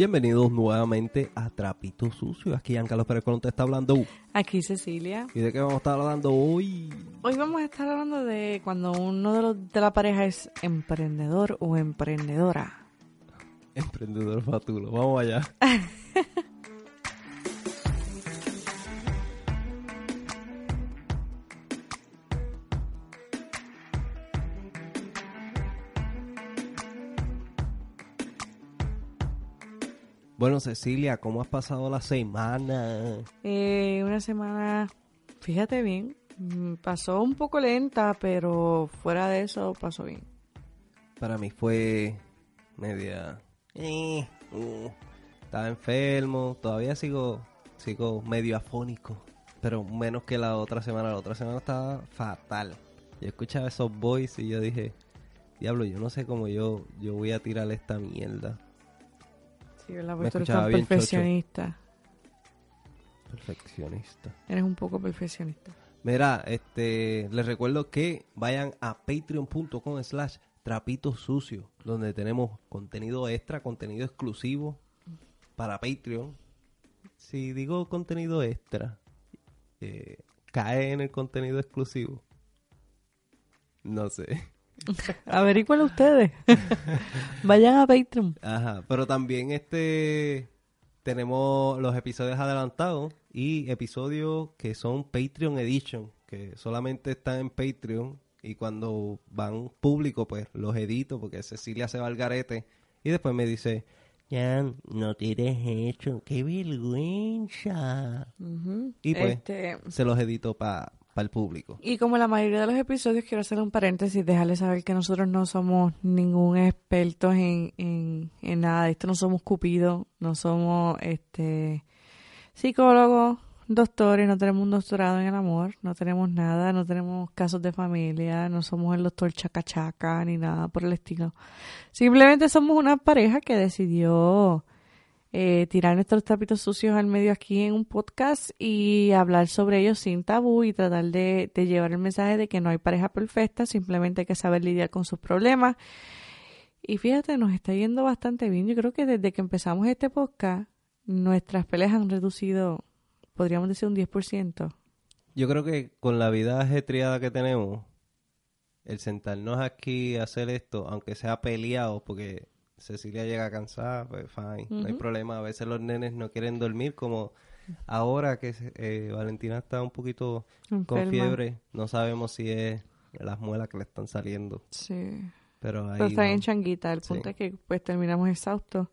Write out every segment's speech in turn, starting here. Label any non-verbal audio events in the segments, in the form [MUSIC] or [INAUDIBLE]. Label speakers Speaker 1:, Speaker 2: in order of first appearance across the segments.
Speaker 1: Bienvenidos nuevamente a Trapito Sucio. Aquí Carlos Pérez Colón te está hablando.
Speaker 2: Aquí Cecilia.
Speaker 1: ¿Y de qué vamos a estar hablando hoy?
Speaker 2: Hoy vamos a estar hablando de cuando uno de, los, de la pareja es emprendedor o emprendedora.
Speaker 1: Emprendedor fatulo. Vamos allá. [LAUGHS] Bueno, Cecilia, ¿cómo has pasado la semana?
Speaker 2: Eh, una semana, fíjate bien, mm, pasó un poco lenta, pero fuera de eso pasó bien.
Speaker 1: Para mí fue media... eh, uh, estaba enfermo, todavía sigo, sigo medio afónico, pero menos que la otra semana. La otra semana estaba fatal. Yo escuchaba esos boys y yo dije, diablo, yo no sé cómo yo, yo voy a tirar esta mierda.
Speaker 2: Sí, ¿verdad?
Speaker 1: Me
Speaker 2: Porque tú eres
Speaker 1: escuchaba
Speaker 2: tan
Speaker 1: bien chocho.
Speaker 2: perfeccionista.
Speaker 1: Perfeccionista.
Speaker 2: Eres un poco perfeccionista.
Speaker 1: Mira, este, les recuerdo que vayan a patreon.com slash trapito sucio, donde tenemos contenido extra, contenido exclusivo para Patreon. Si digo contenido extra, eh, ¿cae en el contenido exclusivo? No sé. [LAUGHS]
Speaker 2: Averigüenlo ustedes. [LAUGHS] Vayan a Patreon.
Speaker 1: Ajá, pero también este tenemos los episodios adelantados y episodios que son Patreon Edition, que solamente están en Patreon y cuando van público pues los edito porque Cecilia se va al garete y después me dice, Jan, no tienes hecho, qué vergüenza. Y pues
Speaker 2: Este,
Speaker 1: se los edito para el público.
Speaker 2: Y como la mayoría de los episodios, quiero hacer un paréntesis, dejarles saber que nosotros no somos ningún experto en, en, en nada de esto, no somos cupidos, no somos este psicólogos, doctores, no tenemos un doctorado en el amor, no tenemos nada, no tenemos casos de familia, no somos el doctor chaca chaca ni nada por el estilo. Simplemente somos una pareja que decidió eh, tirar nuestros trapitos sucios al medio aquí en un podcast y hablar sobre ellos sin tabú y tratar de, de llevar el mensaje de que no hay pareja perfecta, simplemente hay que saber lidiar con sus problemas. Y fíjate, nos está yendo bastante bien. Yo creo que desde que empezamos este podcast, nuestras peleas han reducido, podríamos decir, un 10%.
Speaker 1: Yo creo que con la vida ajetreada que tenemos, el sentarnos aquí a hacer esto, aunque sea peleado, porque Cecilia llega cansada, pues fine, no hay problema. A veces los nenes no quieren dormir, como ahora que eh, Valentina está un poquito con fiebre, no sabemos si es las muelas que le están saliendo,
Speaker 2: Sí.
Speaker 1: pero ahí
Speaker 2: Pero está
Speaker 1: no.
Speaker 2: bien changuita. El
Speaker 1: Sí.
Speaker 2: punto es que pues terminamos exhaustos.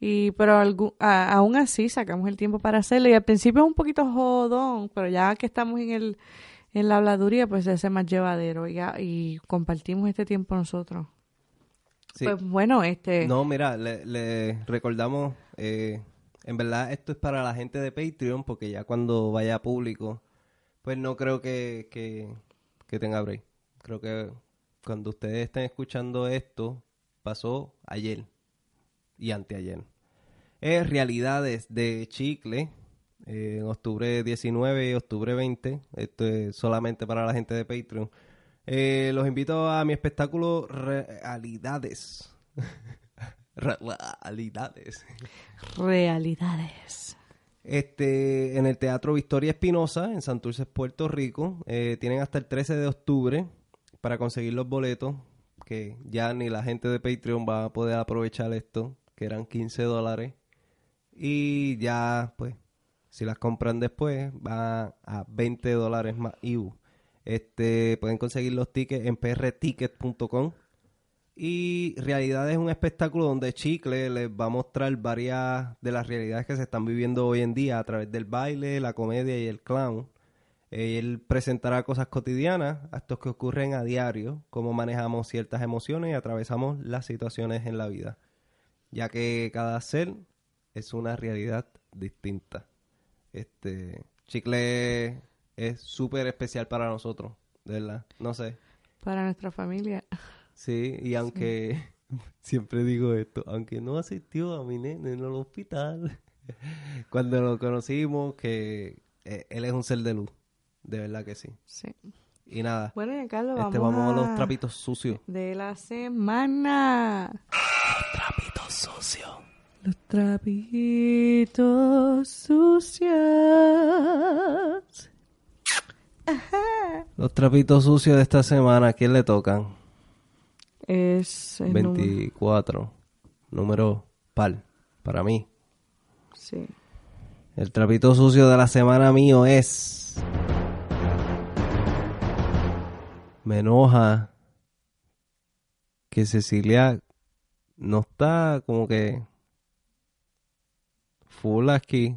Speaker 2: Y, pero a- aún así sacamos el tiempo para hacerlo. Y al principio es un poquito jodón, pero ya que estamos en el en la habladuría, pues se hace más llevadero. Y, y compartimos este tiempo nosotros.
Speaker 1: Sí.
Speaker 2: Pues bueno, este...
Speaker 1: No, mira, le, le recordamos, eh, en verdad esto es para la gente de Patreon, porque ya cuando vaya a público, pues no creo que, que, que tenga break. Creo que cuando ustedes estén escuchando esto, pasó ayer y anteayer. Es Realidades de Chicle, eh, en octubre 19 y octubre 20. Esto es solamente para la gente de Patreon. Eh, los invito a mi espectáculo Realidades. [LAUGHS] Realidades.
Speaker 2: Realidades.
Speaker 1: Este, en el Teatro Victoria Espinosa, en Santurce, Puerto Rico. Eh, tienen hasta el 13 de octubre para conseguir los boletos, que ya ni la gente de Patreon va a poder aprovechar esto, que eran 15 dólares. Y ya, pues, si las compran después, va a 20 dólares más IU. Este, pueden conseguir los tickets en prticket.com. Y Realidad es un espectáculo donde Chicle les va a mostrar varias de las realidades que se están viviendo hoy en día a través del baile, la comedia y el clown. Eh, Él presentará cosas cotidianas, actos que ocurren a diario, cómo manejamos ciertas emociones y atravesamos las situaciones en la vida, ya que cada ser es una realidad distinta. Este Chicle es súper especial para nosotros, de verdad. No sé.
Speaker 2: Para nuestra familia.
Speaker 1: Sí, y aunque [LAUGHS] siempre digo esto, aunque no asistió a mi nene en el hospital, [LAUGHS] cuando lo conocimos, que eh, él es un ser de luz, de verdad que sí.
Speaker 2: Sí.
Speaker 1: Y nada,
Speaker 2: Bueno, y Carlos, vamos,
Speaker 1: este vamos a los trapitos sucios.
Speaker 2: de la semana.
Speaker 1: Trapitos sucios.
Speaker 2: Los trapitos sucios.
Speaker 1: Los trapitos sucios de esta semana, ¿a quién le tocan?
Speaker 2: Es el número-
Speaker 1: 24. Número par. Para mí.
Speaker 2: Sí.
Speaker 1: El trapito sucio de la semana mío es. Me enoja que Cecilia no está como que full aquí.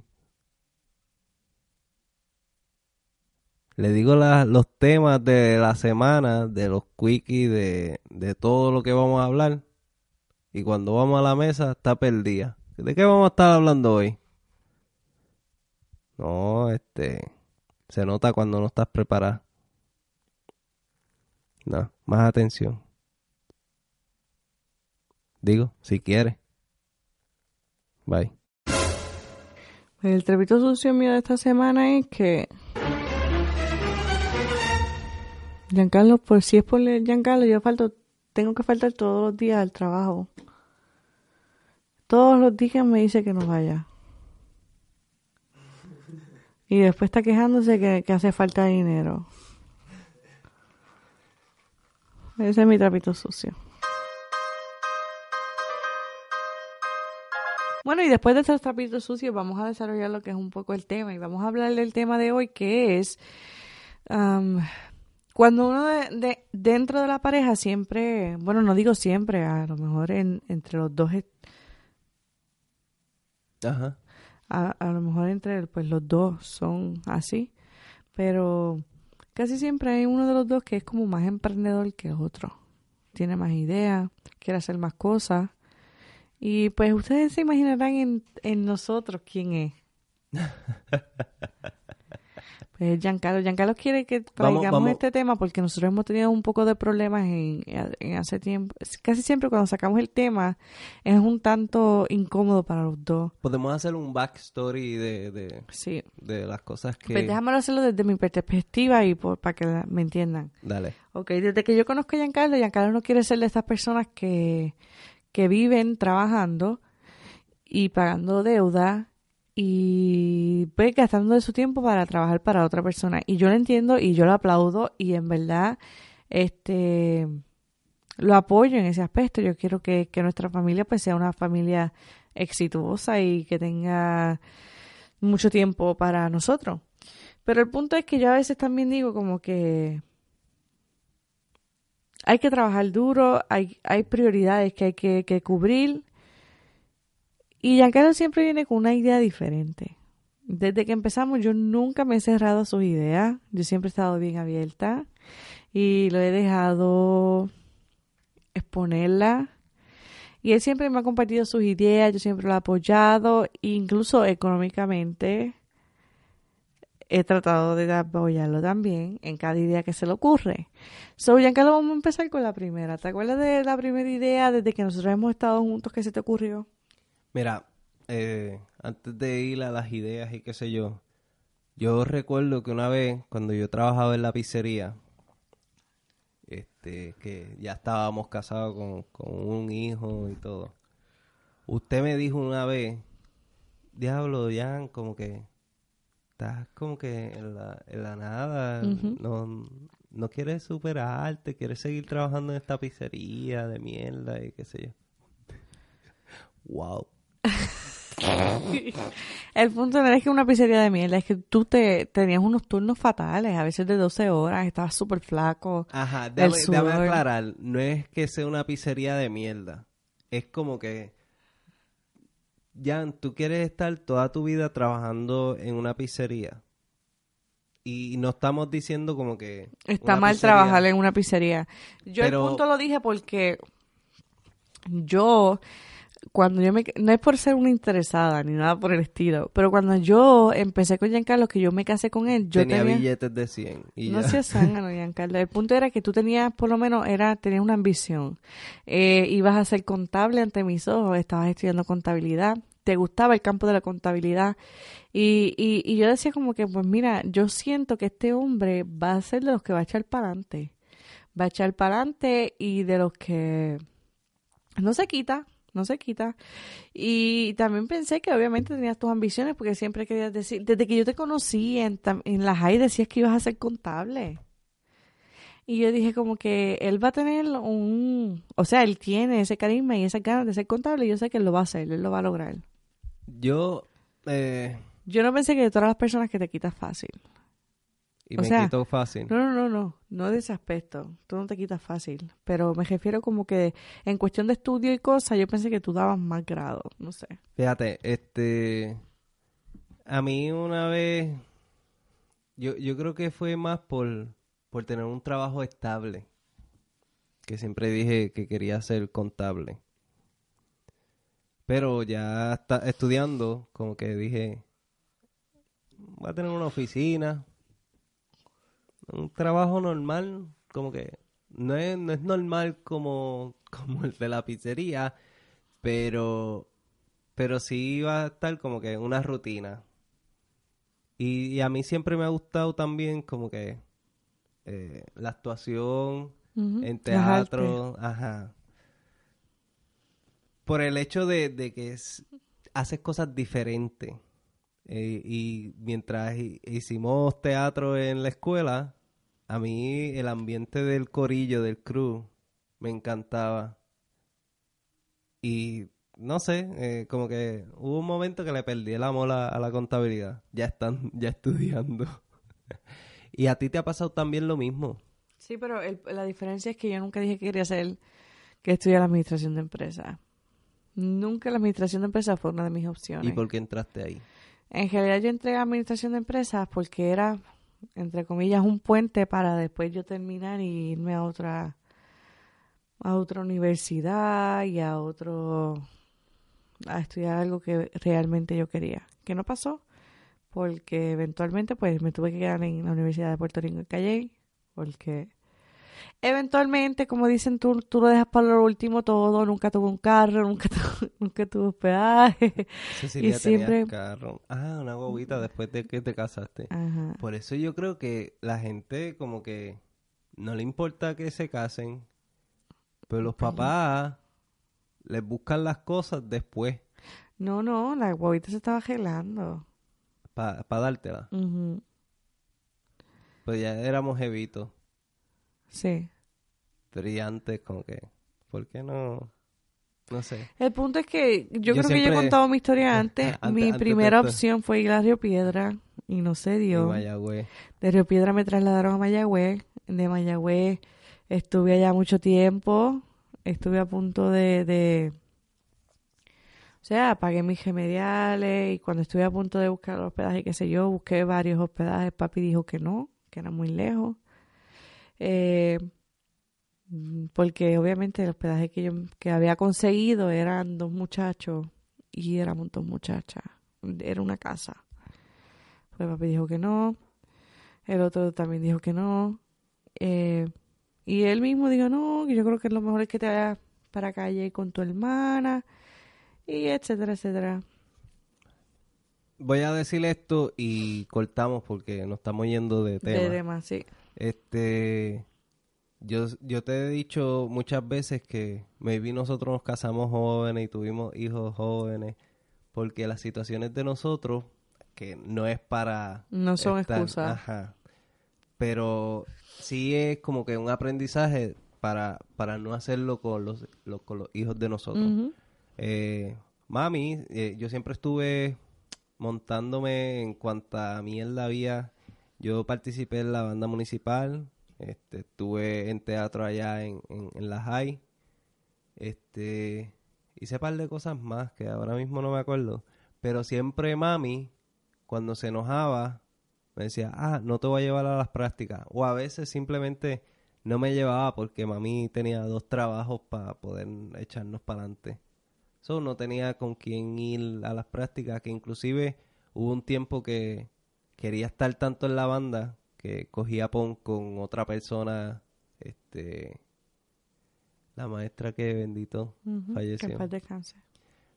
Speaker 1: Le digo los temas de la semana, de los quickies, de, de todo lo que vamos a hablar. Y cuando vamos a la mesa está perdida. ¿De qué vamos a estar hablando hoy? No, este. Se nota cuando no estás preparada. No, más atención. Digo, si quieres. Bye.
Speaker 2: El trapito sucio mío de esta semana es que Giancarlo, por si es por el Giancarlo, yo falto, tengo que faltar todos los días al trabajo. Todos los días me dice que no vaya. Y después está quejándose que, hace falta dinero. Ese es mi trapito sucio. Bueno, y después de estos trapitos sucios vamos a desarrollar lo que es un poco el tema y vamos a hablar del tema de hoy que es am, cuando uno de, de- dentro de la pareja siempre, bueno, no digo siempre, a lo mejor en- entre los dos,
Speaker 1: Ajá.
Speaker 2: a, a lo mejor entre pues los dos son así, pero casi siempre hay uno de los dos que es como más emprendedor que el otro, tiene más ideas, quiere hacer más cosas y pues ustedes se imaginarán en, en nosotros quién es. [LAUGHS] Pues Giancarlo, Giancarlo quiere que
Speaker 1: Vamos-
Speaker 2: traigamos
Speaker 1: vamos.
Speaker 2: este tema porque nosotros hemos tenido un poco de problemas en, en hace tiempo. Casi siempre cuando sacamos el tema es un tanto incómodo para los dos.
Speaker 1: Podemos hacer un backstory de, de,
Speaker 2: Sí.
Speaker 1: de las cosas que.
Speaker 2: Pues déjamelo hacerlo desde mi perspectiva y por, para que la- me entiendan.
Speaker 1: Dale.
Speaker 2: Ok, desde que yo conozco a Giancarlo, Giancarlo no quiere ser de estas personas que, que viven trabajando y pagando deuda y pues gastando de su tiempo para trabajar para otra persona. Y yo lo entiendo y yo lo aplaudo y en verdad este lo apoyo en ese aspecto. Yo quiero que, que nuestra familia pues sea una familia exitosa y que tenga mucho tiempo para nosotros. Pero el punto es que yo a veces también digo como que hay que trabajar duro, hay, hay prioridades que hay que, que cubrir. Y Giancarlo siempre viene con una idea diferente. Desde que empezamos yo nunca me he cerrado a sus ideas, yo siempre he estado bien abierta y lo he dejado exponerla. Y él siempre me ha compartido sus ideas, yo siempre lo he apoyado, incluso económicamente he tratado de apoyarlo también en cada idea que se le ocurre. So, Giancarlo, vamos a empezar con la primera. ¿Te acuerdas de la primera idea desde que nosotros hemos estado juntos que se te ocurrió?
Speaker 1: Mira, eh, antes de ir a las ideas y qué sé yo, yo recuerdo que una vez cuando yo trabajaba en la pizzería, este, que ya estábamos casados con, con un hijo y todo, usted me dijo una vez, diablo, Jan, como que estás como que en la, en la nada, no, no quieres superarte, quieres seguir trabajando en esta pizzería de mierda y qué sé yo. [LAUGHS] Wow. [LAUGHS]
Speaker 2: El punto no es que una pizzería de mierda, es que tú te tenías unos turnos fatales, a veces de 12 horas, estabas súper flaco.
Speaker 1: Ajá, déjame, déjame aclarar, no es que sea una pizzería de mierda, es como que, Jan, tú quieres estar toda tu vida trabajando en una pizzería y no estamos diciendo como que...
Speaker 2: Está mal
Speaker 1: pizzería-
Speaker 2: trabajar en una pizzería. Yo
Speaker 1: Pero-
Speaker 2: el punto lo dije porque yo, cuando yo me... No es por ser una interesada ni nada por el estilo, pero cuando yo empecé con Giancarlo, que yo me casé con él, yo
Speaker 1: tenía,
Speaker 2: tenía...
Speaker 1: billetes de 100 y
Speaker 2: no seas zángano, Giancarlo. El punto era que tú tenías, por lo menos, era tenías una ambición. Eh, ibas a ser contable ante mis ojos, estabas estudiando contabilidad, te gustaba el campo de la contabilidad. Y, y, y yo decía como que, pues mira, yo siento que este hombre va a ser de los que va a echar para adelante. Va a echar para adelante y de los que no se quita, no se quita. Y también pensé que obviamente tenías tus ambiciones porque siempre querías decir, desde que yo te conocí en, en la high decías que ibas a ser contable. Y yo dije como que él va a tener un, o sea, él tiene ese carisma y esas ganas de ser contable y yo sé que él lo va a hacer, él lo va a lograr.
Speaker 1: Yo, eh...
Speaker 2: Yo no pensé que de todas las personas que te quitas fácil.
Speaker 1: Y me quito fácil.
Speaker 2: No, no, no, no, no de ese aspecto. Tú no te quitas fácil. Pero me refiero como que en cuestión de estudio y cosas, yo pensé que tú dabas más grado, no sé.
Speaker 1: Fíjate, este, a mí una vez, yo, yo creo que fue más por, por tener un trabajo estable, que siempre dije que quería ser contable. Pero ya está estudiando, como que dije, voy a tener una oficina, un trabajo normal, como que no es, no es normal como, [LAUGHS] como el de la pizzería, pero, pero sí va a estar como que una rutina. Y, a mí siempre me ha gustado también como que eh, la actuación en teatro, ajá. Por el hecho de, de que haces cosas diferentes. Eh, y mientras hicimos teatro en la escuela, a mí el ambiente del corillo, del crew, me encantaba. Y no sé, eh, como que hubo un momento que le perdí el amor a, la contabilidad. Ya están, [LAUGHS] ya estudiando. [LAUGHS] y a ti te ha pasado también lo mismo.
Speaker 2: Sí, pero la diferencia es que yo nunca dije que quería ser que estudiar la administración de empresas. Nunca la administración de empresas fue una de mis opciones.
Speaker 1: ¿Y por qué entraste ahí?
Speaker 2: En general yo entré a administración de empresas porque era entre comillas, un puente para después yo terminar y irme a otra, a otra universidad y a otro, a estudiar algo que realmente yo quería. Que no pasó, porque eventualmente pues me tuve que quedar en la Universidad de Puerto Rico en Calle, porque eventualmente, como dicen, tú, tú lo dejas para lo último todo, nunca tuve un carro, [LAUGHS] nunca, tu, nunca tuve hospedaje.
Speaker 1: y siempre... carro. Ah, una bobita después de que te casaste. Por eso yo creo que la gente como que no le importa que se casen, pero los papás les buscan las cosas después.
Speaker 2: No, no, la guaguita se estaba gelando.
Speaker 1: Para pa dártela. Pues ya éramos jevitos.
Speaker 2: Sí.
Speaker 1: Brillante, como que, ¿por qué no? No sé.
Speaker 2: El punto es que yo, creo que yo he contado mi historia [LAUGHS] antes. mi primera opción fue ir a Río Piedra y no se dio.
Speaker 1: De
Speaker 2: De Río Piedra me trasladaron a Mayagüez. De Mayagüez estuve allá mucho tiempo. Estuve a punto de, de... O sea, pagué mis remediales y cuando estuve a punto de buscar el hospedaje, qué sé yo, busqué varios hospedajes. Papi dijo que no, que era muy lejos. Eh, porque obviamente el hospedaje que yo que había conseguido eran dos muchachos y éramos dos muchachas. Era una casa. Pues papi dijo que no. El otro también dijo que no. Eh, y él mismo dijo, no, yo creo que lo mejor es que te vayas para calle con tu hermana. Y etcétera, etcétera.
Speaker 1: Voy a decir esto y cortamos porque nos estamos yendo de tema.
Speaker 2: De tema, sí.
Speaker 1: Este, yo, yo te he dicho muchas veces que maybe nosotros nos casamos jóvenes y tuvimos hijos jóvenes, porque las situaciones de nosotros, que no es para...
Speaker 2: No son excusas.
Speaker 1: Ajá. Pero sí es como que un aprendizaje para, para no hacerlo con los, con los hijos de nosotros. eh, mami, eh, yo siempre estuve montándome en cuanta mierda había yo participé en la banda municipal, este, estuve en teatro allá en, en, la high, este, hice un par de cosas más que ahora mismo no me acuerdo, pero siempre mami, cuando se enojaba, me decía, ah, no te voy a llevar a las prácticas, o a veces simplemente no me llevaba porque mami tenía dos trabajos para poder echarnos para adelante. No tenía con quién ir a las prácticas, que inclusive hubo un tiempo que quería estar tanto en la banda que cogía pon con otra persona, este, la maestra que bendito falleció.
Speaker 2: de cáncer.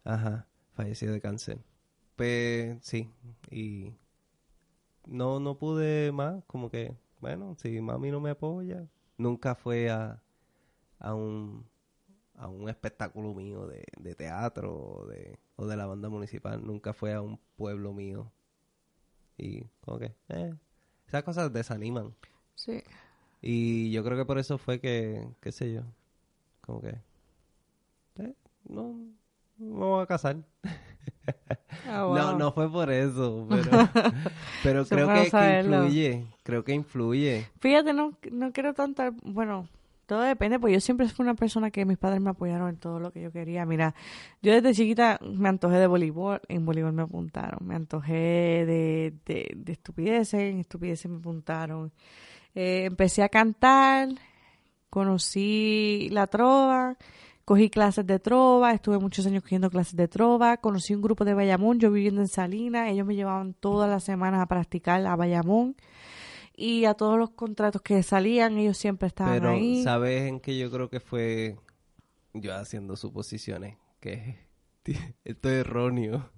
Speaker 1: Ajá, falleció de cáncer. Pues sí, y no, no pude más, como que, bueno, si mami no me apoya, nunca fue a, a un a un espectáculo mío de, de teatro o de, o de la banda municipal. Nunca fue a un pueblo mío. Y como que, eh, esas cosas desaniman.
Speaker 2: Sí.
Speaker 1: Y yo creo que por eso fue que, qué sé yo, como que, eh, no, no me voy a casar.
Speaker 2: Ah, [LAUGHS]
Speaker 1: No,
Speaker 2: wow.
Speaker 1: no fue por eso, [LAUGHS] pero, pero creo que, influye, creo que influye.
Speaker 2: Fíjate, no, no quiero tanto, bueno, todo depende, porque yo siempre fui una persona que mis padres me apoyaron en todo lo que yo quería. Mira, yo desde chiquita me antojé de voleibol, en voleibol me apuntaron, me antojé de, de, de estupideces, en estupideces me apuntaron. Eh, empecé a cantar, conocí la trova, cogí clases de trova, estuve muchos años cogiendo clases de trova, conocí un grupo de Bayamón, yo viviendo en Salinas, ellos me llevaban todas las semanas a practicar a Bayamón y a todos los contratos que salían, ellos siempre estaban
Speaker 1: Pero,
Speaker 2: ahí.
Speaker 1: ¿sabes en qué yo creo que fue yo haciendo suposiciones? Que [LAUGHS] esto es erróneo.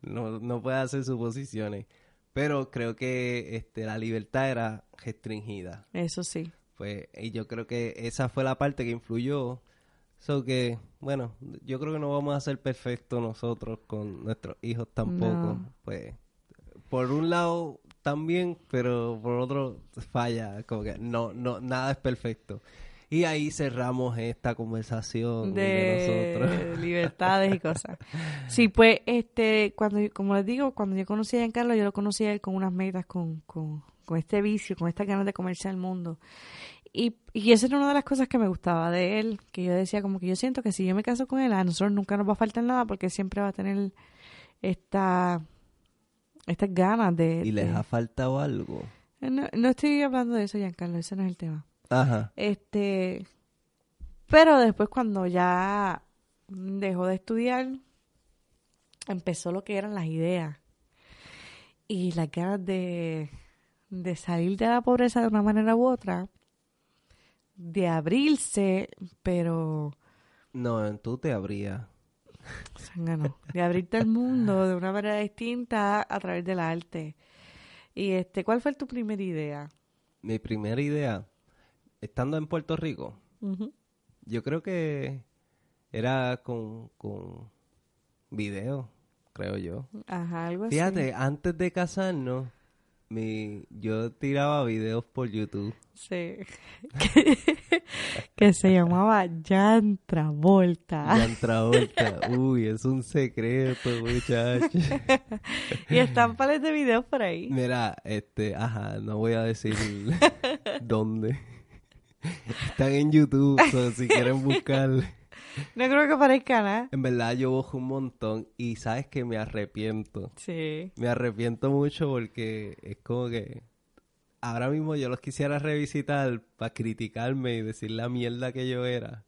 Speaker 1: No, no puede hacer suposiciones. Pero creo que este, la libertad era restringida.
Speaker 2: Eso sí.
Speaker 1: Pues, y yo creo que esa fue la parte que influyó. So que, bueno, yo creo que no vamos a ser perfectos nosotros con nuestros hijos tampoco.
Speaker 2: No.
Speaker 1: Pues, por un lado también, pero por otro falla. Como que no, no, nada es perfecto. Y ahí cerramos esta conversación de,
Speaker 2: de
Speaker 1: nosotros. [LAUGHS]
Speaker 2: libertades y cosas. Sí, pues, este, cuando, yo- como les digo, cuando yo conocí a Giancarlo, yo lo conocí a él con unas metas, con, con, con este vicio, con estas ganas de comerse al mundo. Y, y esa era una de las cosas que me gustaba de él, que yo decía como que yo siento que si yo me caso con él, a nosotros nunca nos va a faltar nada porque siempre va a tener esta, estas ganas de...
Speaker 1: Y les
Speaker 2: de-
Speaker 1: ha faltado algo.
Speaker 2: no, no estoy hablando de eso, Giancarlo, ese no es el tema.
Speaker 1: Ajá.
Speaker 2: Este, pero después cuando ya dejó de estudiar, empezó lo que eran las ideas y las ganas de, de salir de la pobreza de una manera u otra, de abrirse, pero
Speaker 1: No, tú te abrías.
Speaker 2: Zángano, de abrirte al mundo de una manera distinta a través del arte. Y este, ¿cuál fue tu primera idea?
Speaker 1: Mi primera idea, estando en Puerto Rico, yo creo que era con, con video, creo yo.
Speaker 2: Ajá, algo así.
Speaker 1: Fíjate, antes de casarnos, mi, yo tiraba videos por YouTube.
Speaker 2: Sí. que, [LAUGHS] que se llamaba Jan Travolta.
Speaker 1: Jan Travolta. [LAUGHS] Uy, es un secreto, muchachos. [LAUGHS]
Speaker 2: y están pares de videos por ahí.
Speaker 1: Mira, este, ajá, no voy a decir dónde. Están en YouTube, so, si quieren buscar.
Speaker 2: No creo que parezca nada.
Speaker 1: En verdad yo bojo un montón y sabes que me arrepiento.
Speaker 2: Sí.
Speaker 1: Me arrepiento mucho porque es como que ahora mismo yo los quisiera revisitar para criticarme y decir la mierda que yo era.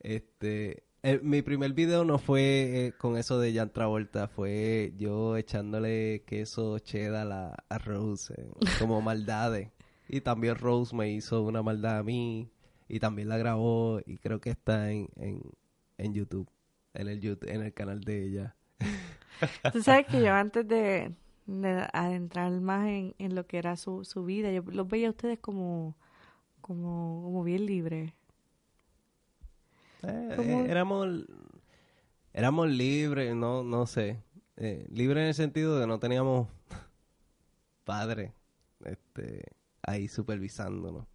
Speaker 1: Este, el- mi primer video no fue eh, con eso de Jan Travolta, fue yo echándole queso cheddar a, a Rose, eh, como maldades. Y también Rose me hizo una maldad a mí y también la grabó y creo que está en, en, en YouTube, en el YouTube, en el canal de ella.
Speaker 2: Tú sabes que yo antes de, de adentrar más en, en lo que era su, su vida, yo los veía a ustedes como, como, como bien libres.
Speaker 1: Eh, eh, éramos éramos libres, no no sé, eh, libres en el sentido de no teníamos [LAUGHS] padre este ahí supervisándonos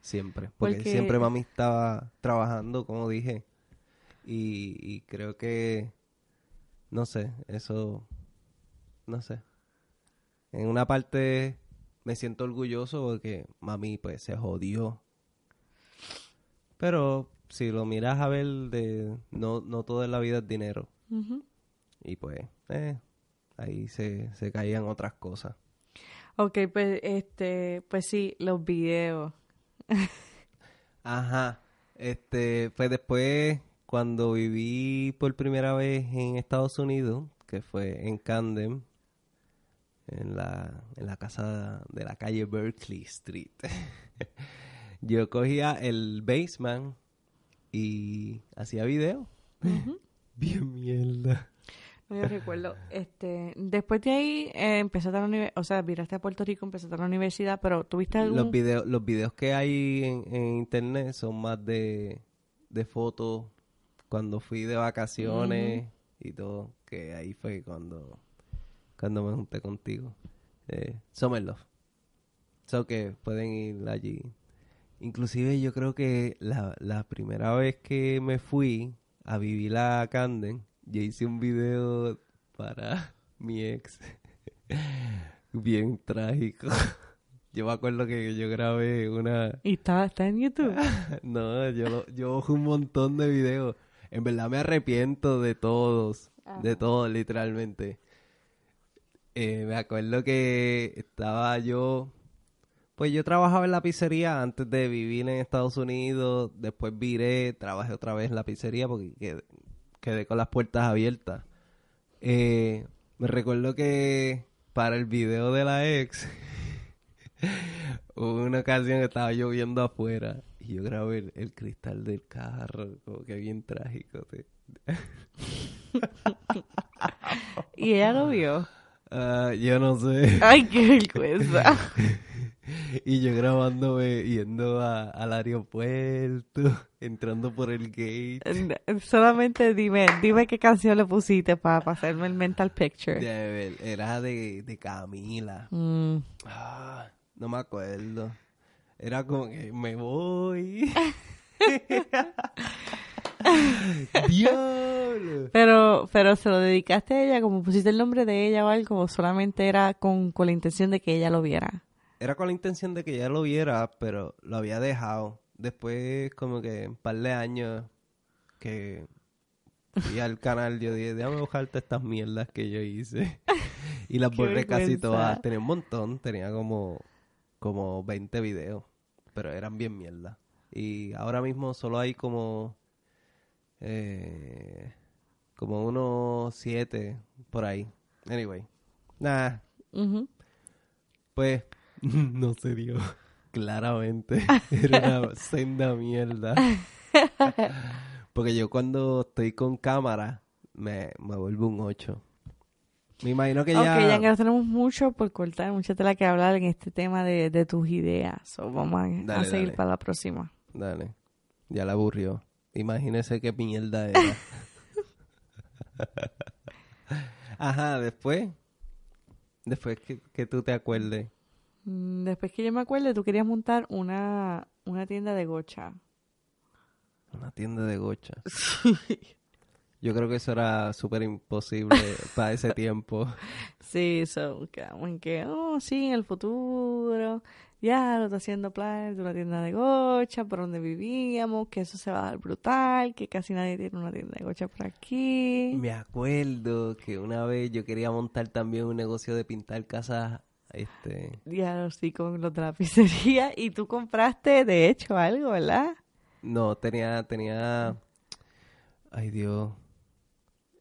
Speaker 1: siempre, porque,
Speaker 2: Porque-
Speaker 1: siempre mami estaba trabajando, como dije, y, y creo que no sé, eso no sé. En una parte me siento orgulloso porque mami pues se jodió pero si lo miras a ver, de no, no todo en la vida es dinero. Y pues, eh, ahí se, se caían otras cosas.
Speaker 2: Ok, pues, este, pues sí, los videos. [LAUGHS]
Speaker 1: Ajá. Este, pues después, cuando viví por primera vez en Estados Unidos, que fue en Camden, en la, en la casa de la calle Berkeley Street, [LAUGHS] yo cogía el basement y hacía video. [LAUGHS] Bien mierda.
Speaker 2: No, yo recuerdo, este, después de ahí eh, empezaste a la universidad, o sea, viraste a Puerto Rico, empezaste a la universidad, pero ¿tuviste algún...?
Speaker 1: Los videos, los videos que hay en, en internet son más de, de fotos cuando fui de vacaciones y todo, que ahí fue cuando, cuando me junté contigo. Eh, Summer Love. So que pueden ir allí. Inclusive yo creo que la, la primera vez que me fui a vivir a Camden, yo hice un video para [LAUGHS] mi ex. [LAUGHS] Bien trágico. [LAUGHS] Yo me acuerdo que yo grabé una...
Speaker 2: ¿Y está, está en YouTube?
Speaker 1: no, yo, yo ojo un montón de videos. En verdad me arrepiento de todos. De todos, literalmente. Eh, me acuerdo que estaba yo... Pues yo trabajaba en la pizzería antes de vivir en Estados Unidos. Después viré, trabajé otra vez en la pizzería porque quedé, con las puertas abiertas. Eh, me recuerdo que para el video de la ex... [LAUGHS] Hubo una ocasión que estaba lloviendo afuera y yo grabé el, el cristal del carro, como que bien trágico. [LAUGHS]
Speaker 2: Y ella lo vio.
Speaker 1: Ah, yo no sé.
Speaker 2: Ay, qué vergüenza. [LAUGHS]
Speaker 1: Y yo grabándome yendo a- al aeropuerto, [LAUGHS] entrando por el gate.
Speaker 2: Solamente dime, dime qué canción le pusiste para hacerme el mental picture.
Speaker 1: De Era de, de Camila.
Speaker 2: Mm.
Speaker 1: Ah, no me acuerdo. Era como que me voy. [LAUGHS] Diablo.
Speaker 2: Pero, pero se lo dedicaste a ella, como pusiste el nombre de ella o algo, solamente era con, con la intención de que ella lo viera.
Speaker 1: Era con la intención de que ya lo viera, pero lo había dejado. Después, como que un par de años que fui al canal, yo dije, déjame buscarte estas mierdas que yo hice. [LAUGHS] y las borré casi todas. Tenía un montón, tenía como, como 20 videos, pero eran bien mierdas. Y ahora mismo solo hay como, eh, como unos 7 por ahí. Anyway, nada,
Speaker 2: Ujú.
Speaker 1: pues [LAUGHS] no se dio. Claramente. [LAUGHS] Era una senda mierda. [LAUGHS] Porque yo cuando estoy con cámara me, me vuelvo un 8. Me imagino que
Speaker 2: Ok,
Speaker 1: ya...
Speaker 2: ya que no tenemos mucho por cortar, mucha tela que hablar en este tema de, de tus ideas. So, vamos a, a
Speaker 1: Dale,
Speaker 2: seguir
Speaker 1: dale.
Speaker 2: para la próxima.
Speaker 1: Dale. Ya la aburrió. Imagínese qué mierda era. Ajá, después. Después que, que tú te acuerdes.
Speaker 2: Mm, Después que yo me acuerde, tú querías montar una, una tienda de gocha.
Speaker 1: Una tienda de gocha. [LAUGHS] Yo creo que eso era súper imposible [LAUGHS] para ese tiempo.
Speaker 2: Sí, so, quedamos en que, oh, sí, en el futuro, ya lo está haciendo planes de una tienda de gocha por donde vivíamos, que eso se va a dar brutal, que casi nadie tiene una tienda de gocha por aquí.
Speaker 1: Me acuerdo que una vez yo quería montar también un negocio de pintar casas, este,
Speaker 2: Ya sí, con los de la pizzería. Y tú compraste, de hecho, algo, ¿verdad?
Speaker 1: no, tenía, tenía, ay Dios,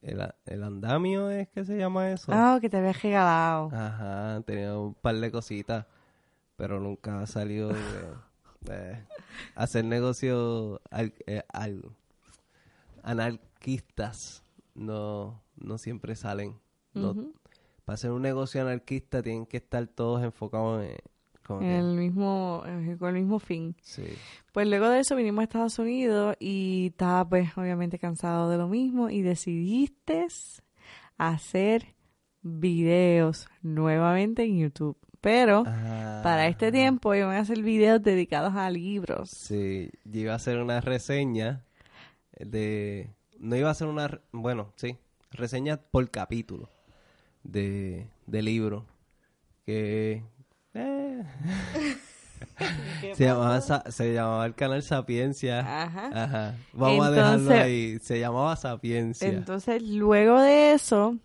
Speaker 1: el, el andamio es que se llama eso.
Speaker 2: Ah, que te habías regalado.
Speaker 1: Ajá, tenía un par de cositas, pero nunca ha salido de, de hacer negocios al- eh, al- anarquistas. No, no siempre salen. No. Para hacer un negocio anarquista tienen que estar todos enfocados en... como
Speaker 2: En
Speaker 1: que-
Speaker 2: el mismo, con el mismo fin.
Speaker 1: sí.
Speaker 2: Pues luego de eso vinimos a Estados Unidos y estaba pues obviamente cansado de lo mismo y decidiste hacer videos nuevamente en YouTube. Pero para este
Speaker 1: Ah,
Speaker 2: tiempo iban a hacer videos dedicados a libros.
Speaker 1: Sí, yo iba a hacer una reseña de... No iba a hacer una... Bueno, sí, reseña por capítulo de, de libro. Que... eh, [LAUGHS] se, llamaba, Sa- se llamaba el canal Sapiencia.
Speaker 2: Ajá.
Speaker 1: Ajá. Vamos a dejarlo ahí. Se llamaba Sapiencia.
Speaker 2: Entonces luego de eso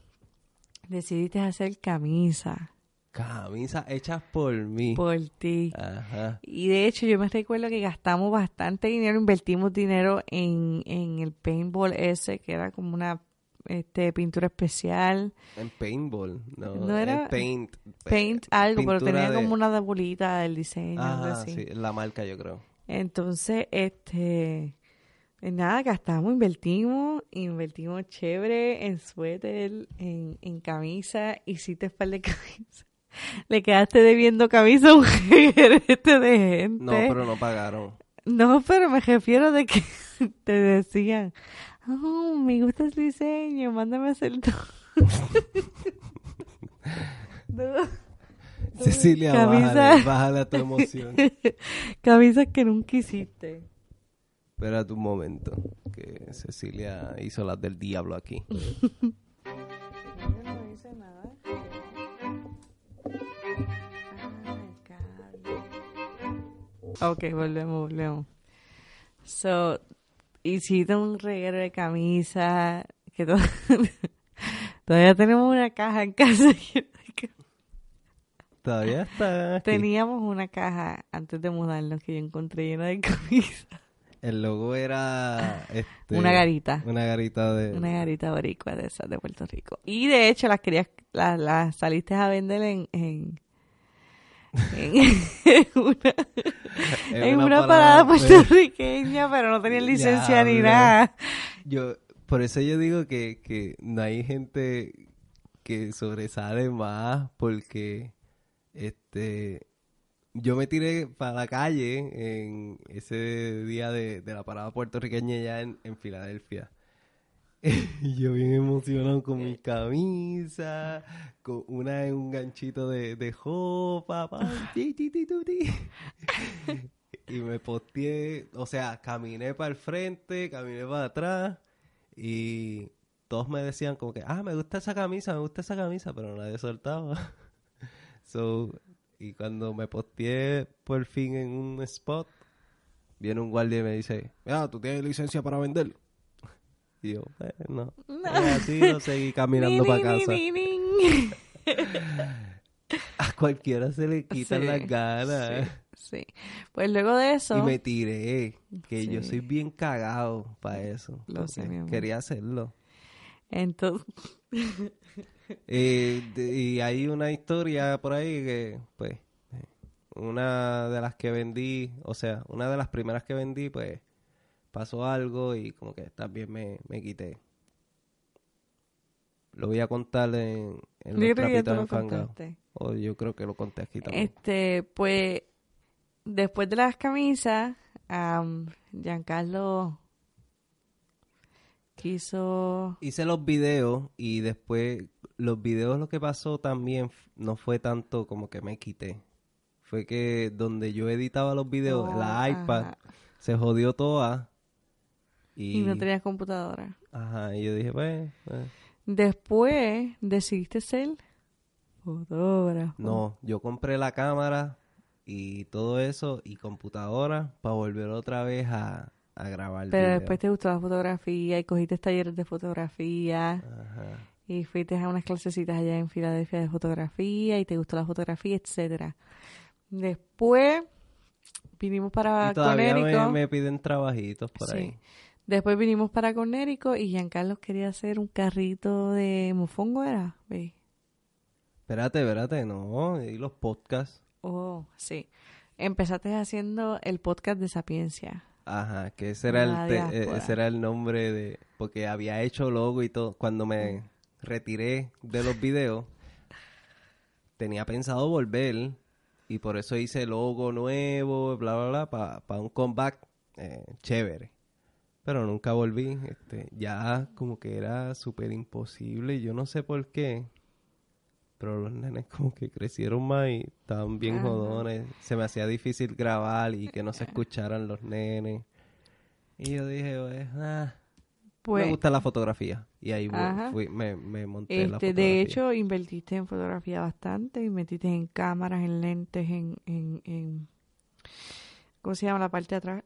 Speaker 2: decidiste hacer camisa
Speaker 1: Camisas hechas por mí.
Speaker 2: por ti.
Speaker 1: Ajá.
Speaker 2: Y de hecho yo me recuerdo que gastamos bastante dinero, invertimos dinero en, en el paintball ese, que era como una este pintura especial.
Speaker 1: En paintball. No,
Speaker 2: No era-
Speaker 1: en paint.
Speaker 2: Paint algo, pero tenía
Speaker 1: de-
Speaker 2: como una bolita del diseño, algo así.
Speaker 1: sí, la marca yo creo.
Speaker 2: Entonces, este, eh, nada, gastamos, invertimos, invertimos chévere en suéter, en, en camisa, hiciste par de [LAUGHS] camisas. Le quedaste debiendo camisa a un [LAUGHS] jerete de gente.
Speaker 1: No, pero no pagaron.
Speaker 2: No, pero me refiero de que [LAUGHS] te decían, Oh, me gusta el diseño, mándame a hacer. [LAUGHS]
Speaker 1: Cecilia,
Speaker 2: Camisa.
Speaker 1: bájale, bájale a tu emoción. [LAUGHS]
Speaker 2: Camisas que nunca hiciste.
Speaker 1: Espérate un momento, que Cecilia hizo las del diablo aquí.
Speaker 2: no hice nada. Ok, volvemos, volvemos. So, hiciste un reguero de camisas que to- [LAUGHS] todavía tenemos una caja en casa. [LAUGHS]
Speaker 1: Todavía está aquí.
Speaker 2: Teníamos una caja antes de mudarnos que yo encontré llena de [LAUGHS] camisas.
Speaker 1: El logo era... Este,
Speaker 2: Una garita.
Speaker 1: Una garita de...
Speaker 2: Una garita boricua de esas de Puerto Rico. Y de hecho las querías, las, las saliste a vender en, en, [LAUGHS] en una, [LAUGHS] en una parada puertorriqueña, pero no tenían licencia ni nada.
Speaker 1: Yo, por eso yo digo que, que no hay gente que sobresale más porque este yo me tiré para la calle en ese día de, de la parada puertorriqueña ya en, en Filadelfia. [LAUGHS] Yo bien emocionado con mi camisa, con una en un ganchito de, de jopa. [LAUGHS] Y me posteé, o sea, caminé para el frente, caminé para atrás y todos me decían como que, ah, me gusta esa camisa, me gusta esa camisa, pero nadie soltaba. [LAUGHS] So, y cuando me posteé por fin en un spot, viene un guardia y me dice, mira, ¿tú tienes licencia para vender? Y yo, "Eh, no. Así yo seguí caminando para casa. [LAUGHS] A cualquiera se le quitan
Speaker 2: Sí,
Speaker 1: las ganas.
Speaker 2: Sí, sí. Pues luego de eso,
Speaker 1: Y me tiré, que yo soy bien cagado para eso.
Speaker 2: Lo sé, mi amor.
Speaker 1: Quería hacerlo.
Speaker 2: entonces, [LAUGHS]
Speaker 1: Eh, de- y hay una historia por ahí que, pues, eh, una de las que vendí, o sea, una de las primeras que vendí, pues, pasó algo y como que también me, me quité. Lo voy a contar en, en los trapitos enfangados. O yo creo que lo conté aquí también.
Speaker 2: Este, pues, después de las camisas, am, Giancarlo quiso...
Speaker 1: Hice los videos y después los videos lo que pasó también no fue tanto como que me quité. Fue que donde yo editaba los videos,
Speaker 2: Oh,
Speaker 1: la iPad
Speaker 2: ajá.
Speaker 1: se jodió toda. Y,
Speaker 2: Y no tenías computadora.
Speaker 1: Ajá, y yo dije, pues, eh.
Speaker 2: Después decidiste ser fotógrafo.
Speaker 1: no, yo compré la cámara y todo eso y computadora para volver otra vez a, a grabar
Speaker 2: Pero
Speaker 1: video.
Speaker 2: después te gustó la fotografía y cogiste talleres de fotografía
Speaker 1: Ajá.
Speaker 2: y fuiste a unas clasecitas allá en Filadelfia de fotografía y te gustó la fotografía, etcétera. Después vinimos para
Speaker 1: Y todavía me,
Speaker 2: Conérico.
Speaker 1: me piden trabajitos por
Speaker 2: Sí.
Speaker 1: ahí.
Speaker 2: Después vinimos para Conérico y Giancarlo quería hacer un carrito de mofongo, ¿era? Ve.
Speaker 1: Espérate, espérate, no, y los podcasts.
Speaker 2: Oh, sí. Empezaste haciendo el podcast de Sapiencia.
Speaker 1: Ajá, que ese era,
Speaker 2: La
Speaker 1: el te- eh,
Speaker 2: diáspora.
Speaker 1: ese era el nombre de... Porque había hecho logo y todo. Cuando me retiré de los videos, tenía pensado volver y por eso hice logo nuevo, bla, bla, bla, para un comeback eh, chévere. Pero nunca volví. Este, ya como que era súper imposible. Yo no sé por qué. Pero los nenes como que crecieron más y estaban bien
Speaker 2: Ajá.
Speaker 1: jodones. Se me hacía difícil grabar y que no se escucharan los nenes. Y yo dije, pues, ah,
Speaker 2: Pues,
Speaker 1: me gusta la fotografía. Y ahí fui- me, me monté la
Speaker 2: este,
Speaker 1: fotografía.
Speaker 2: de hecho, invertiste en fotografía bastante, y metiste en cámaras, en lentes, en, en, en ¿cómo se llama la parte de atrás?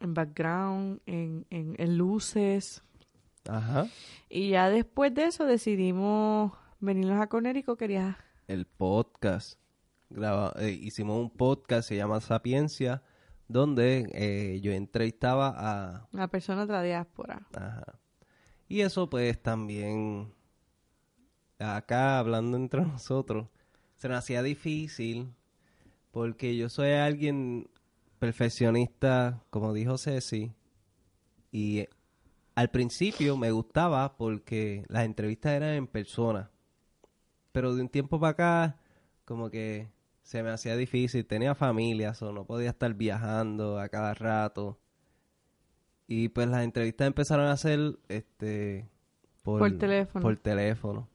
Speaker 2: En background, en, en, en luces.
Speaker 1: Ajá.
Speaker 2: Y ya después de eso decidimos venirnos a Conérico, querías
Speaker 1: El podcast. Graba- eh, hicimos un podcast, se llama Sapiencia, donde eh, yo entrevistaba a
Speaker 2: una persona de la diáspora.
Speaker 1: Ajá. Y eso pues también, acá hablando entre [LAUGHS] nosotros, se nos hacía difícil porque yo soy alguien perfeccionista, como dijo Ceci, y eh, al principio me gustaba porque las entrevistas eran en persona, pero de un tiempo para acá como que se me hacía difícil, tenía familia, o no podía estar viajando a cada rato. Y pues las entrevistas empezaron a hacer este por,
Speaker 2: Por teléfono.
Speaker 1: por teléfono.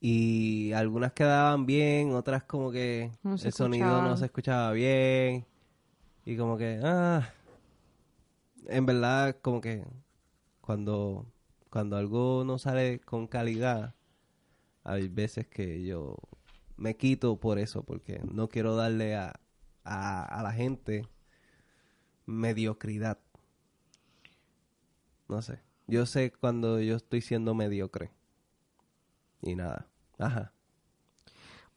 Speaker 1: Y algunas quedaban bien, otras como que
Speaker 2: No
Speaker 1: el sonido no se escuchaba bien. Y como que, ah, en verdad como que cuando, cuando algo no sale con calidad, hay veces que yo me quito por eso, porque no quiero darle a, a, a la gente mediocridad. No sé. Yo sé cuando yo estoy siendo mediocre. Y nada. Ajá.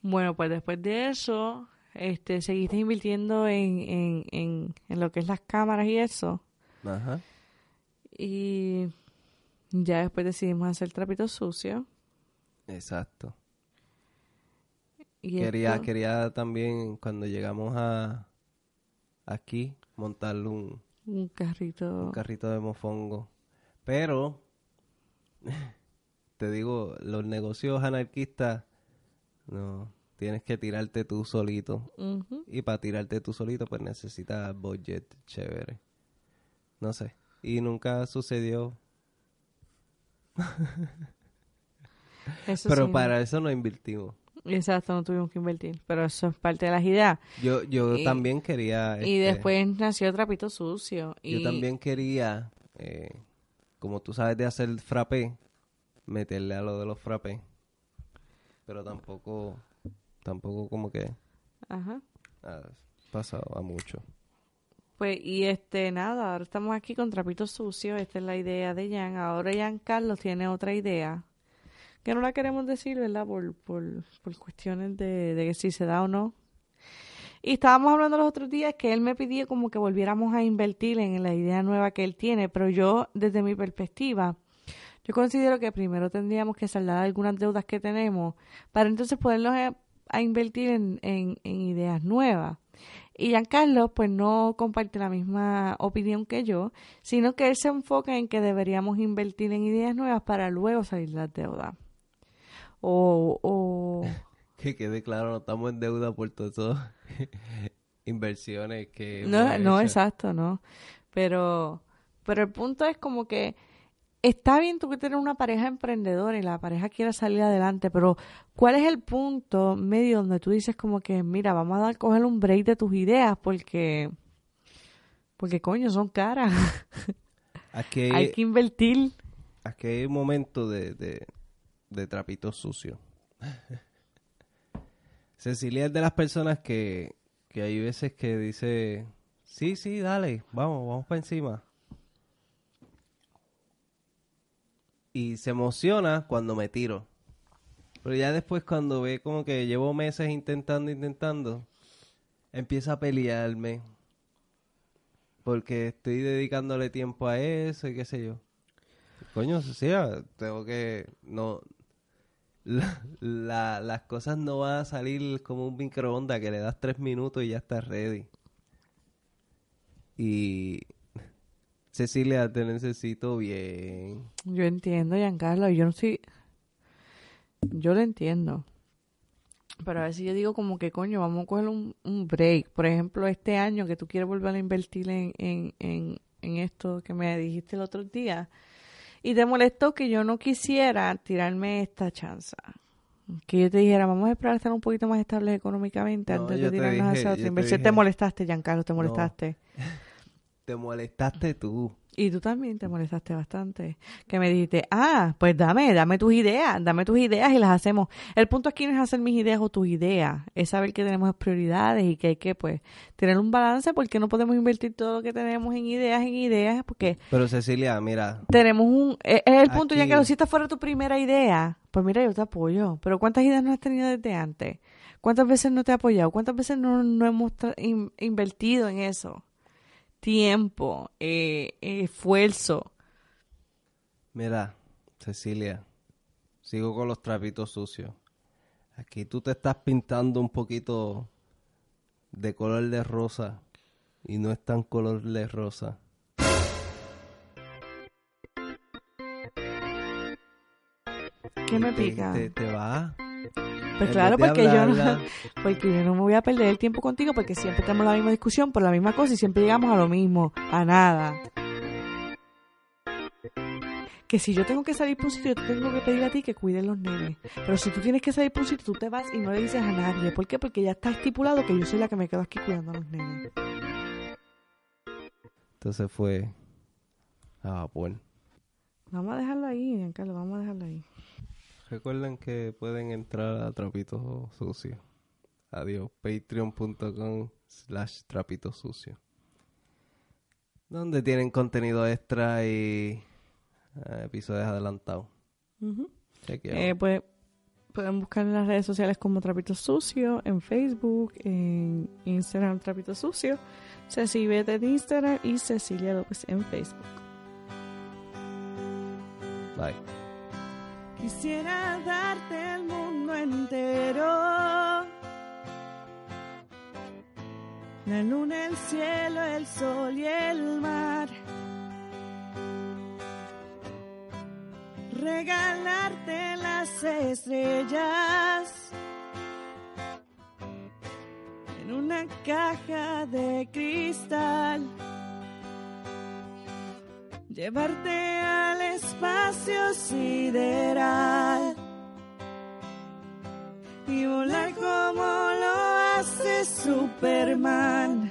Speaker 2: Bueno, pues después de eso, este, seguiste invirtiendo en, en, en, en lo que es las cámaras y eso.
Speaker 1: Ajá.
Speaker 2: Y ya después decidimos hacer trapitos sucios.
Speaker 1: Exacto.
Speaker 2: Y
Speaker 1: Quería,
Speaker 2: esto-
Speaker 1: quería también cuando llegamos a aquí montarle un,
Speaker 2: un carrito.
Speaker 1: un carrito de mofongo. Pero [LAUGHS] te digo, los negocios anarquistas no tienes que tirarte tú solito. Y para tirarte tú solito, pues necesitas budget chévere. No sé. Y nunca sucedió. [LAUGHS]
Speaker 2: Eso
Speaker 1: Pero
Speaker 2: sí,
Speaker 1: para eso no invertimos.
Speaker 2: Exacto, no tuvimos que invertir. Pero eso es parte de las ideas.
Speaker 1: Yo, yo
Speaker 2: Y-
Speaker 1: también quería.
Speaker 2: Y
Speaker 1: este,
Speaker 2: después nació Trapito Sucio. Y
Speaker 1: Yo también quería, eh, como tú sabes de hacer frappé, meterle a lo de los frappés. Pero tampoco, tampoco como que
Speaker 2: Ajá.
Speaker 1: ha pasado a mucho.
Speaker 2: Pues, y este, nada, ahora estamos aquí con Trapito Sucio. Esta es la idea de Jan. Ahora Jan Carlos tiene otra idea. Que no la queremos decir, ¿verdad? Por, por, por cuestiones de, de que si se da o no. Y estábamos hablando los otros días que él me pidió como que volviéramos a invertir en la idea nueva que él tiene, pero yo, desde mi perspectiva, yo considero que primero tendríamos que saldar algunas deudas que tenemos para entonces poderlos eh, a invertir en, en, en ideas nuevas. Y Giancarlo, pues no comparte la misma opinión que yo, sino que él se enfoca en que deberíamos invertir en ideas nuevas para luego salir de las deudas. O, o [LAUGHS]
Speaker 1: Que quede claro, no estamos en deuda por todas esas [LAUGHS] inversiones que...
Speaker 2: no, no,
Speaker 1: hecho.
Speaker 2: exacto, no. Pero, pero el punto es como que está bien tú que tienes una pareja emprendedora y la pareja quiere salir adelante, pero ¿cuál es el punto medio donde tú dices como que, mira, vamos a dar, coger un break de tus ideas porque, porque coño, son caras. [LAUGHS]
Speaker 1: Aquí
Speaker 2: Hay que invertir.
Speaker 1: Aquí hay un momento de, de, de trapito sucio. [LAUGHS] Cecilia es de las personas que, que hay veces que dice, sí, sí, dale, vamos, vamos para encima. Y se emociona cuando me tiro. Pero ya después cuando ve como que llevo meses intentando, intentando, empieza a pelearme. Porque estoy dedicándole tiempo a eso y qué sé yo. Coño, Cecilia, tengo que... No... la- la- las cosas no van a salir como un microondas que le das tres minutos y ya está ready. Y... Cecilia, te necesito bien.
Speaker 2: Yo entiendo, Giancarlo, yo no estoy... Yo lo entiendo. Pero a veces yo digo como que, coño, vamos a coger un, un break. Por ejemplo, este año que tú quieres volver a invertir en, en, en, en esto que me dijiste el otro día. Y te molestó que yo no quisiera tirarme esta chance. Que yo te dijera, vamos a esperar a estar un poquito más estables económicamente
Speaker 1: No,
Speaker 2: antes de tirarnos
Speaker 1: dije-
Speaker 2: hacia otra
Speaker 1: te
Speaker 2: inversión. Te molestaste, Giancarlo, te molestaste. [LAUGHS]
Speaker 1: Te molestaste tú.
Speaker 2: Y tú también te molestaste bastante. Que me dijiste, ah, pues dame, dame tus ideas, dame tus ideas y las hacemos. El punto aquí no es hacer mis ideas o tus ideas, es saber que tenemos prioridades y que hay que, pues, tener un balance porque no podemos invertir todo lo que tenemos en ideas, en ideas, porque
Speaker 1: Pero Cecilia, mira,
Speaker 2: tenemos un... Es es el punto, ya que si esta fuera tu primera idea, pues mira, yo te apoyo. Pero ¿cuántas ideas no has tenido desde antes? ¿Cuántas veces no te he apoyado? ¿Cuántas veces no, no hemos in- invertido en eso? Tiempo, eh, esfuerzo.
Speaker 1: mira, Cecilia, sigo con los trapitos sucios. Aquí tú te estás pintando un poquito de color de rosa y no es tan color de rosa.
Speaker 2: ¿Qué me
Speaker 1: Te-
Speaker 2: pica?
Speaker 1: Te, te va.
Speaker 2: Pues
Speaker 1: En
Speaker 2: claro, porque yo, no, [LAUGHS] porque yo no me voy a perder el tiempo contigo porque siempre tenemos la misma discusión por la misma cosa y siempre llegamos a lo mismo, a nada. Que si yo tengo que salir por un sitio, yo te tengo que pedir a ti que cuides los nenes. Pero si tú tienes que salir por un sitio, tú te vas y no le dices a nadie. ¿Por qué? Porque ya está estipulado que yo soy la que me quedo aquí cuidando a los nenes.
Speaker 1: Entonces fue. Ah, bueno.
Speaker 2: Vamos a dejarlo ahí, Giancarlo, vamos a dejarlo ahí.
Speaker 1: Recuerden que pueden entrar a Trapito Sucio. Adiós. Patreon.com slash Trapito Sucio. Donde tienen contenido extra y eh, episodios adelantados.
Speaker 2: Eh, pues, pueden buscar en las redes sociales como Trapito Sucio, en Facebook, en Instagram Trapito Sucio, Ceci Bete en Instagram y Cecilia López en Facebook.
Speaker 1: Bye.
Speaker 2: Quisiera darte el mundo entero. La luna, el cielo, el sol y el mar. Regalarte las estrellas. En una caja de cristal. Llevarte al espacio sideral y volar como lo hace Superman.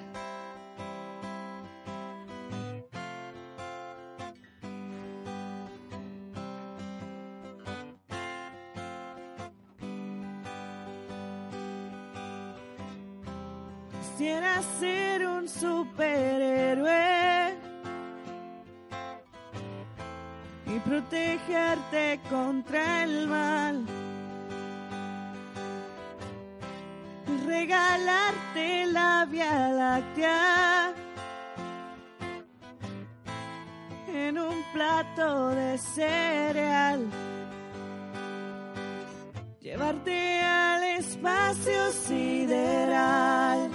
Speaker 2: Protegerte contra el mal. Regalarte la Vía Láctea en un plato de cereal. Llevarte al espacio sideral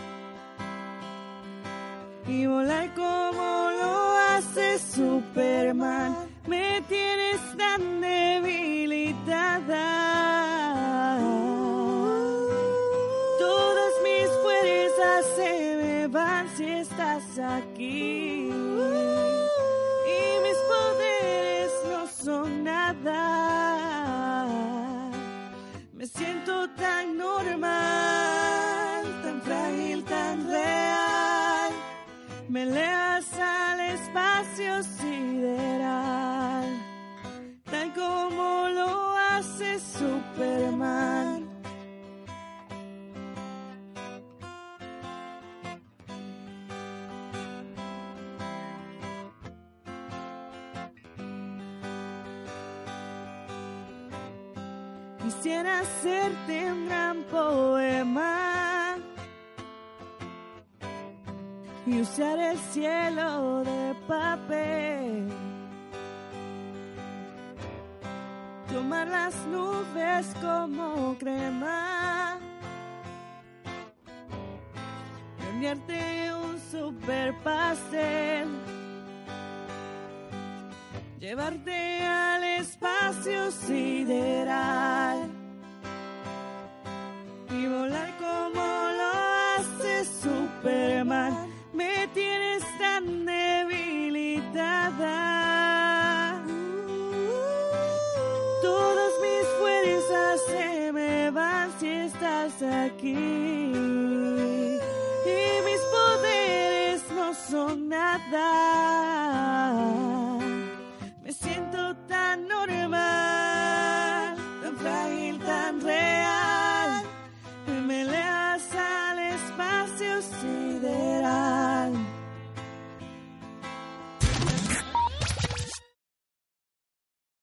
Speaker 2: y volar como lo hace Superman. Tan debilitada. Todas mis fuerzas se me van si estás aquí. Y mis poderes no son nada. Me siento tan normal, tan frágil, tan real. Me elevas Superman. Quisiera hacerte un gran poema y usar el cielo de papel. Tomar las nubes como crema. Enviarte un super pastel. Llevarte al espacio sideral aquí. Y mis poderes no son nada.